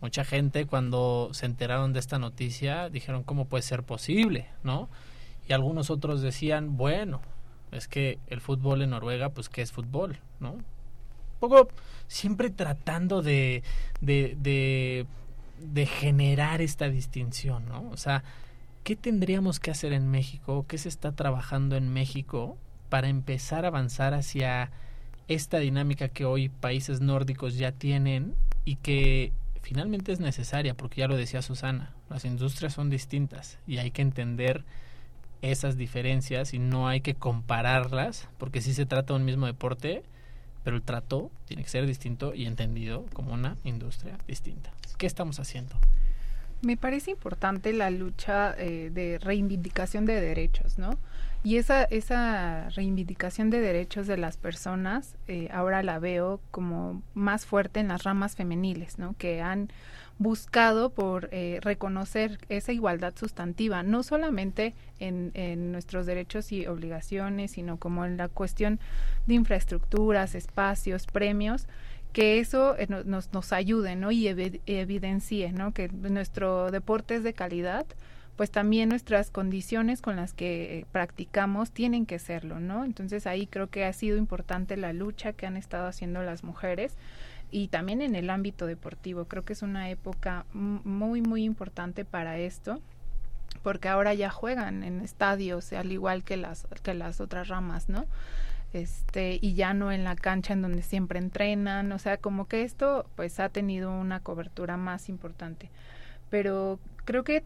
Mucha gente cuando se enteraron de esta noticia dijeron cómo puede ser posible, ¿no? Y algunos otros decían, bueno, es que el fútbol en Noruega, pues ¿qué es fútbol? ¿No? Un poco siempre tratando de, de generar esta distinción, ¿no? O sea, ¿qué tendríamos que hacer en México? ¿Qué se está trabajando en México para empezar a avanzar hacia esta dinámica que hoy países nórdicos ya tienen y que finalmente es necesaria, porque ya lo decía Susana, las industrias son distintas y hay que entender esas diferencias y no hay que compararlas, porque sí se trata de un mismo deporte, pero el trato tiene que ser distinto y entendido como una industria distinta. ¿Qué estamos haciendo? Me parece importante la lucha eh, de reivindicación de derechos, ¿no? Y esa, esa reivindicación de derechos de las personas eh, ahora la veo como más fuerte en las ramas femeniles, ¿no? Que han buscado por eh, reconocer esa igualdad sustantiva, no solamente en, en, nuestros derechos y obligaciones, sino como en la cuestión de infraestructuras, espacios, premios, que eso eh, nos, nos ayude ¿no? y evidencie ¿no? que nuestro deporte es de calidad, pues también nuestras condiciones con las que eh, practicamos tienen que serlo, ¿no? Entonces ahí creo que ha sido importante la lucha que han estado haciendo las mujeres y también en el ámbito deportivo. Creo que es una época muy, muy importante para esto porque ahora ya juegan en estadios al igual que las que las otras ramas, ¿no? Este, y ya no en la cancha en donde siempre entrenan, o sea, como que esto pues ha tenido una cobertura más importante. Pero creo que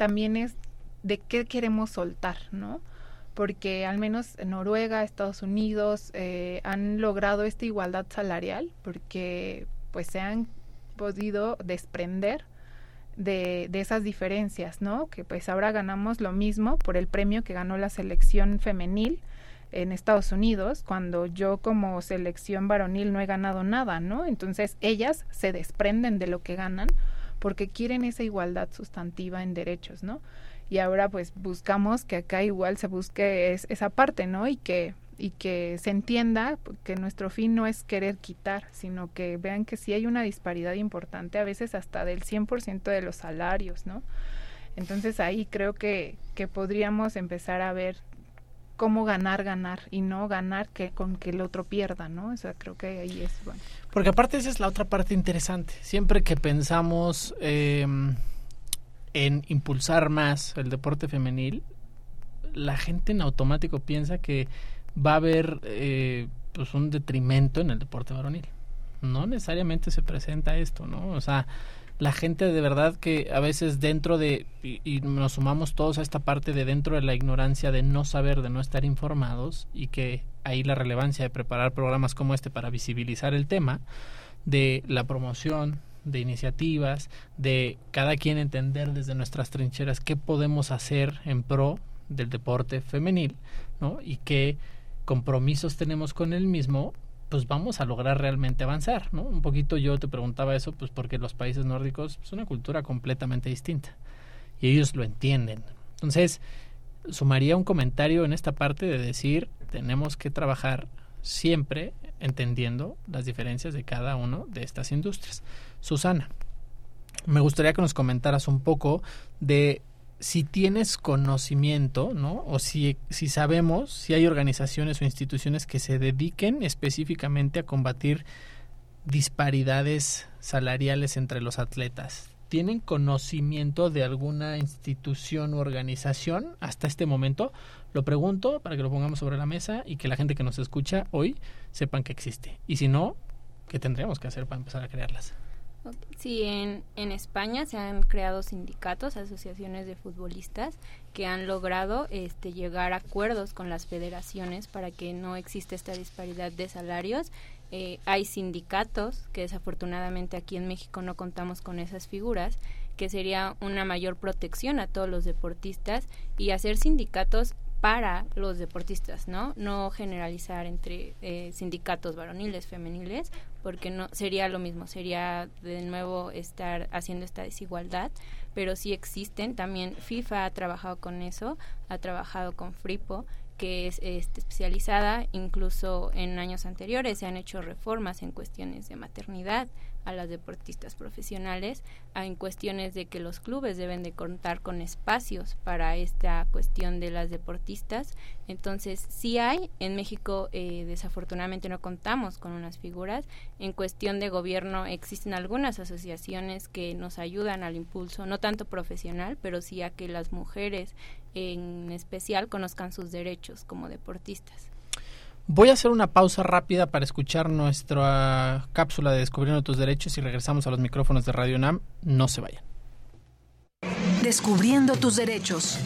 también es de qué queremos soltar, ¿no? Porque al menos en Noruega, Estados Unidos eh, han logrado esta igualdad salarial porque pues se han podido desprender de, de, esas diferencias, ¿no? Que pues ahora ganamos lo mismo por el premio que ganó la selección femenil en Estados Unidos, cuando yo como selección varonil no he ganado nada, ¿no? Entonces ellas se desprenden de lo que ganan porque quieren esa igualdad sustantiva en derechos, ¿no? Y ahora pues buscamos que acá igual se busque esa parte, ¿no? Y que y que se entienda que nuestro fin no es querer quitar, sino que vean que sí hay una disparidad importante, a veces hasta del 100% de los salarios, ¿no? Entonces ahí creo que, que podríamos empezar a ver cómo ganar, ganar y no ganar que con que el otro pierda, ¿no? O sea, creo que ahí es bueno. Porque aparte esa es la otra parte interesante. Siempre que pensamos em, en impulsar más el deporte femenil, la gente en automático piensa que va a haber eh, pues un detrimento en el deporte varonil. No necesariamente se presenta esto, ¿no? O sea, la gente de verdad que a veces dentro de, y, nos sumamos todos a esta parte de dentro de la ignorancia, de no saber, de no estar informados, y que ahí la relevancia de preparar programas como este para visibilizar el tema, de la promoción, de iniciativas, de cada quien entender desde nuestras trincheras qué podemos hacer en pro del deporte femenil, ¿no? Y qué compromisos tenemos con el mismo pues vamos a lograr realmente avanzar, ¿no? Un poquito yo te preguntaba eso, pues porque los países nórdicos es una cultura completamente distinta y ellos lo entienden. Entonces, sumaría un comentario en esta parte de decir, tenemos que trabajar siempre entendiendo las diferencias de cada uno de estas industrias. Susana, me gustaría que nos comentaras un poco de si tienes conocimiento, ¿no? O si, si sabemos si hay organizaciones o instituciones que se dediquen específicamente a combatir disparidades salariales entre los atletas. ¿Tienen conocimiento de alguna institución u organización hasta este momento? Lo pregunto para que lo pongamos sobre la mesa y que la gente que nos escucha hoy sepan que existe. Y si no, ¿qué tendríamos que hacer para empezar a crearlas? Sí, en, en España se han creado sindicatos, asociaciones de futbolistas que han logrado este, llegar a acuerdos con las federaciones para que no exista esta disparidad de salarios. Eh, hay sindicatos, que desafortunadamente aquí en México no contamos con esas figuras, que sería una mayor protección a todos los deportistas y hacer sindicatos para los deportistas, ¿no? No generalizar entre eh, sindicatos varoniles, femeniles, porque no sería lo mismo, sería de nuevo estar haciendo esta desigualdad, pero sí existen. También FIFA ha trabajado con eso, ha trabajado con Fripo, que es este, especializada, incluso en años anteriores se han hecho reformas en cuestiones de maternidad, a las deportistas profesionales en cuestiones de que los clubes deben de contar con espacios para esta cuestión de las deportistas. Entonces, sí hay, en México eh, desafortunadamente no contamos con unas figuras. En cuestión de gobierno existen algunas asociaciones que nos ayudan al impulso, no tanto profesional, pero sí a que las mujeres en especial conozcan sus derechos como deportistas. Voy a hacer una pausa rápida para escuchar nuestra cápsula de Descubriendo tus derechos y regresamos a los micrófonos de Radio NAM. No se vayan. Descubriendo tus derechos.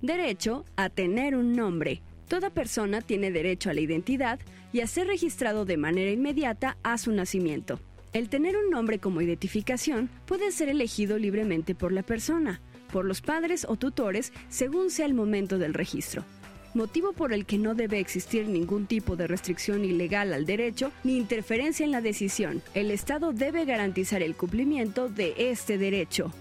Derecho a tener un nombre. Toda persona tiene derecho a la identidad y a ser registrado de manera inmediata a su nacimiento. El tener un nombre como identificación puede ser elegido libremente por la persona por los padres o tutores según sea el momento del registro motivo por el que no debe existir ningún tipo de restricción ilegal al derecho ni interferencia en la decisión. El Estado debe garantizar el cumplimiento de este derecho.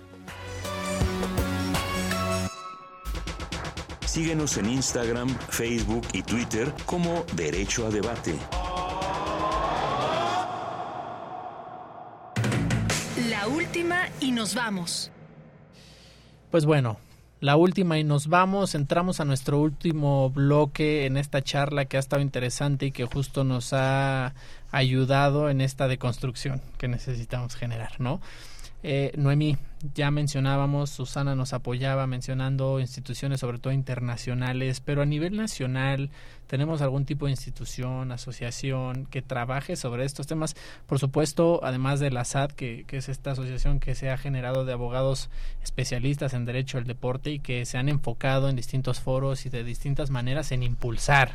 Síguenos en Instagram, Facebook y Twitter como Derecho a Debate. La última y nos vamos. Pues bueno, la última y nos vamos, entramos a nuestro último bloque en esta charla que ha estado interesante y que justo nos ha ayudado en esta deconstrucción que necesitamos generar, ¿no? Eh, Noemí, ya mencionábamos, Susana nos apoyaba mencionando instituciones sobre todo internacionales, pero a nivel nacional tenemos algún tipo de institución, asociación que trabaje sobre estos temas. Por supuesto, además de la SAD, que, que es esta asociación que se ha generado de abogados especialistas en derecho al deporte y que se han enfocado en distintos foros y de distintas maneras en impulsar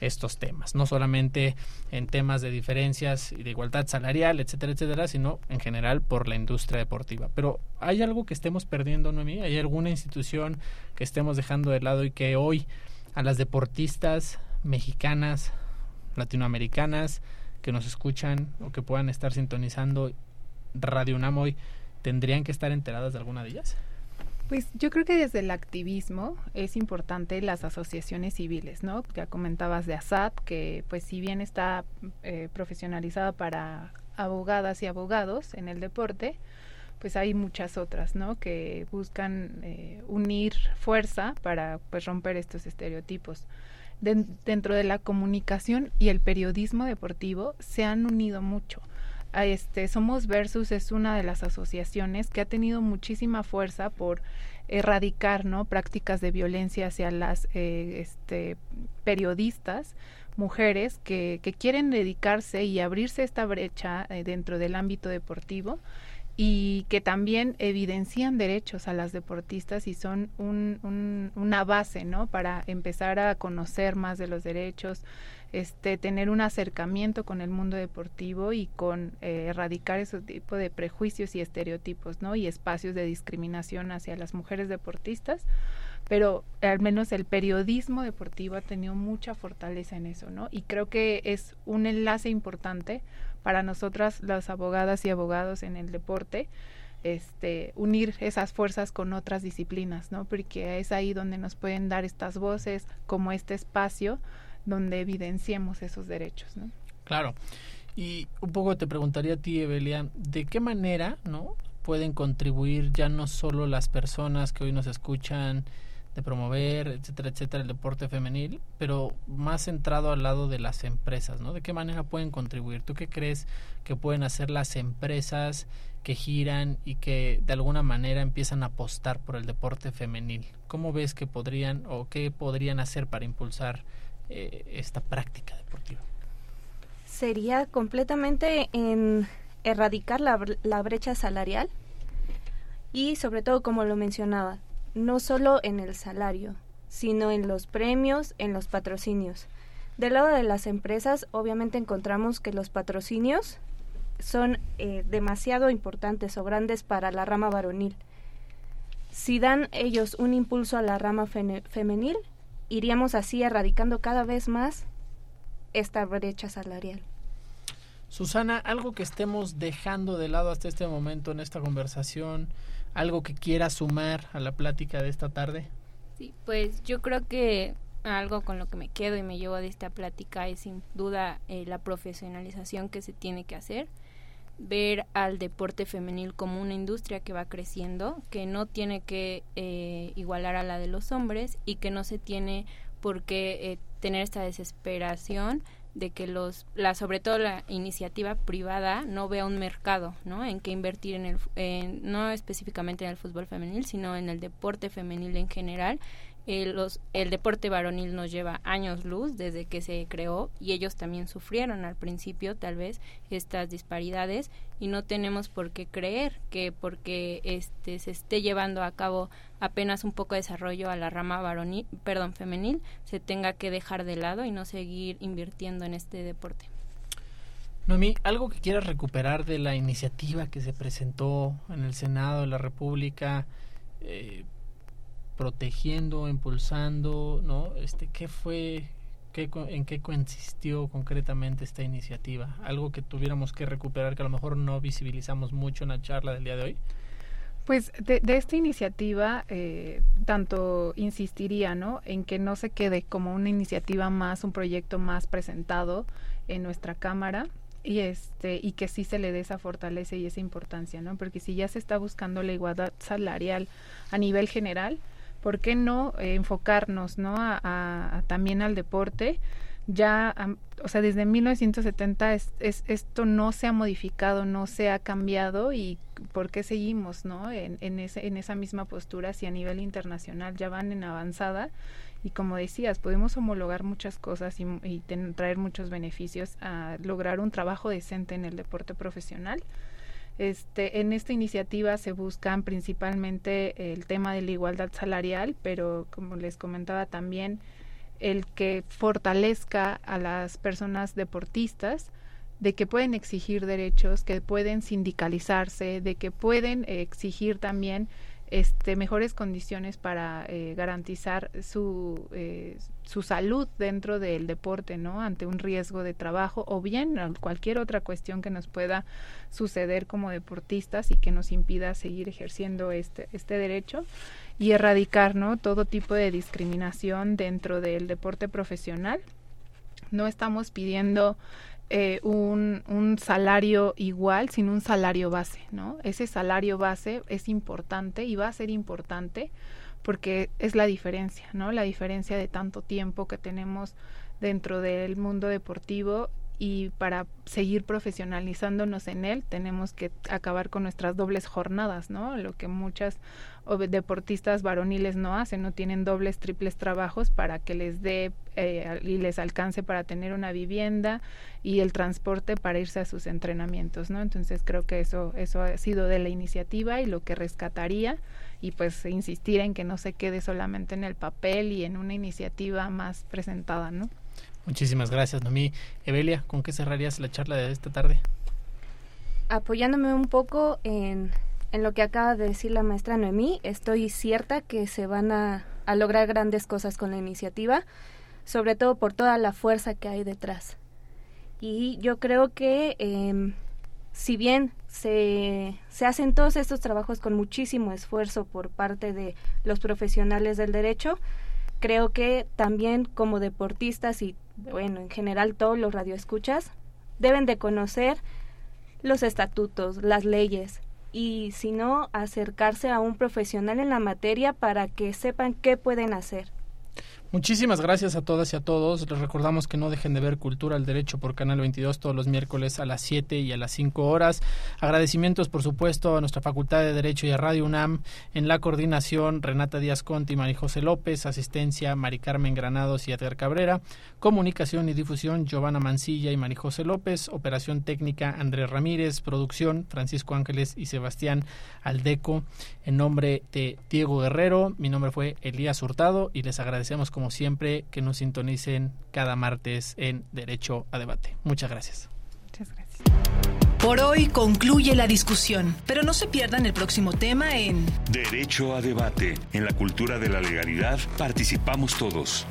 estos temas, no solamente en temas de diferencias y de igualdad salarial, etcétera, etcétera, sino en general por la industria deportiva. Pero ¿hay algo que estemos perdiendo, Noemí? ¿Hay alguna institución que estemos dejando de lado y que hoy a las deportistas mexicanas, latinoamericanas, que nos escuchan o que puedan estar sintonizando Radio UNAM hoy, tendrían que estar enteradas de alguna de ellas? Pues yo creo que desde el activismo es importante las asociaciones civiles, ¿no? Ya comentabas de ASAD, que pues si bien está eh, profesionalizada para abogadas y abogados en el deporte, pues hay muchas otras, ¿no? Que buscan eh, unir fuerza para pues romper estos estereotipos. dentro de la comunicación y el periodismo deportivo se han unido mucho este Somos Versus es una de las asociaciones que ha tenido muchísima fuerza por erradicar prácticas de violencia hacia las eh, este, periodistas mujeres que, quieren dedicarse y abrirse esta brecha eh, dentro del ámbito deportivo y que también evidencian derechos a las deportistas y son un, una base no para empezar a conocer más de los derechos este, tener un acercamiento con el mundo deportivo y con eh, erradicar ese tipo de prejuicios y estereotipos, ¿no? Y espacios de discriminación hacia las mujeres deportistas, pero al menos el periodismo deportivo ha tenido mucha fortaleza en eso, ¿no? Y creo que es un enlace importante para nosotras, las abogadas y abogados en el deporte, este, unir esas fuerzas con otras disciplinas, ¿no? Porque es ahí donde nos pueden dar estas voces, como este espacio donde evidenciemos esos derechos. ¿no? Claro. Y un poco te preguntaría a ti, Evelia, ¿de qué manera no pueden contribuir ya no solo las personas que hoy nos escuchan de promover, etcétera, etcétera, el deporte femenil, pero más centrado al lado de las empresas, ¿no? ¿De qué manera pueden contribuir? ¿Tú qué crees que pueden hacer las empresas que giran y que de alguna manera empiezan a apostar por el deporte femenil? ¿Cómo ves que podrían o qué podrían hacer para impulsar eh, esta práctica deportiva? Sería completamente en erradicar la, la brecha salarial y sobre todo, como lo mencionaba, no solo en el salario, sino en los premios, en los patrocinios. Del lado de las empresas, obviamente encontramos que los patrocinios son eh, demasiado importantes o grandes para la rama varonil. Si dan ellos un impulso a la rama femenil, iríamos así erradicando cada vez más esta brecha salarial. Susana, algo que estemos dejando de lado hasta este momento en esta conversación, algo que quiera sumar a la plática de esta tarde. Sí, pues yo creo que algo con lo que me quedo y me llevo de esta plática es sin duda eh, la profesionalización que se tiene que hacer ver al deporte femenil como una industria que va creciendo, que no tiene que eh, igualar a la de los hombres y que no se tiene por qué eh, tener esta desesperación de que los la sobre todo la iniciativa privada no vea un mercado no en que invertir en el no específicamente en el fútbol femenil sino en el deporte femenil en general el, los, el deporte varonil nos lleva años luz desde que se creó y ellos también sufrieron al principio tal vez estas disparidades y no tenemos por qué creer que porque este se esté llevando a cabo apenas un poco de desarrollo a la rama varonil, perdón, femenil, se tenga que dejar de lado y no seguir invirtiendo en este deporte. Noemí, algo que quieras recuperar de la iniciativa que se presentó en el Senado de la República eh, protegiendo, impulsando, ¿no? Este, ¿qué fue, qué, en qué consistió concretamente esta iniciativa? Algo que tuviéramos que recuperar que a lo mejor no visibilizamos mucho en la charla del día de hoy. Pues de, esta iniciativa, eh, tanto insistiría, ¿no? En que no se quede como una iniciativa más, un proyecto más presentado en nuestra cámara, y este y que sí se le dé esa fortaleza y esa importancia, ¿no? Porque si ya se está buscando la igualdad salarial a nivel general, ¿por qué no eh, enfocarnos no a, también al deporte? Ya, o sea, desde 1970 es, esto no se ha modificado, no se ha cambiado y ¿por qué seguimos no en, ese, en esa misma postura si a nivel internacional ya van en avanzada? Y como decías, podemos homologar muchas cosas y, y traer muchos beneficios a lograr un trabajo decente en el deporte profesional este, en esta iniciativa se buscan principalmente el tema de la igualdad salarial, pero como les comentaba también, el que fortalezca a las personas deportistas de que pueden exigir derechos, que pueden sindicalizarse, de que pueden exigir también este, mejores condiciones para eh, garantizar su, eh, su salud dentro del deporte, ¿no? Ante un riesgo de trabajo o bien cualquier otra cuestión que nos pueda suceder como deportistas y que nos impida seguir ejerciendo este, este derecho y erradicar, ¿no? Todo tipo de discriminación dentro del deporte profesional. No estamos pidiendo eh, un, un, salario igual, sino un salario base, ¿no? Ese salario base es importante y va a ser importante porque es la diferencia, ¿no? La diferencia de tanto tiempo que tenemos dentro del mundo deportivo y para seguir profesionalizándonos en él tenemos que acabar con nuestras dobles jornadas, ¿no? Lo que muchas deportistas varoniles no hacen, no tienen dobles, triples trabajos para que les dé eh, y les alcance para tener una vivienda y el transporte para irse a sus entrenamientos, ¿no? Entonces creo que eso eso ha sido de la iniciativa y lo que rescataría y pues insistir en que no se quede solamente en el papel y en una iniciativa más presentada, ¿no? Muchísimas gracias, Noemí. Evelia, ¿con qué cerrarías la charla de esta tarde? Apoyándome un poco en, en lo que acaba de decir la maestra Noemí, estoy cierta que se van a, a lograr grandes cosas con la iniciativa, sobre todo por toda la fuerza que hay detrás. Y yo creo que eh, si bien se, se hacen todos estos trabajos con muchísimo esfuerzo por parte de los profesionales del derecho, creo que también como deportistas y bueno, en general todos los radioescuchas, deben de conocer los estatutos, las leyes y si no, acercarse a un profesional en la materia para que sepan qué pueden hacer. Muchísimas gracias a todas y a todos. Les recordamos que no dejen de ver Cultura al Derecho por Canal 22 todos los miércoles a las 7 y a las 5 horas. Agradecimientos, por supuesto, a nuestra Facultad de Derecho y a Radio UNAM. En la coordinación, Renata Díaz Conti María José López. Asistencia, Mari Carmen Granados y Edgar Cabrera. Comunicación y difusión, Giovanna Mancilla y María José López. Operación técnica, Andrés Ramírez. Producción, Francisco Ángeles y Sebastián Aldeco. En nombre de Diego Guerrero, mi nombre fue Elías Hurtado y les agradecemos como siempre, que nos sintonicen cada martes en Derecho a Debate. Muchas gracias. Muchas gracias. Por hoy concluye la discusión, pero no se pierdan el próximo tema en Derecho a Debate. En la cultura de la legalidad participamos todos.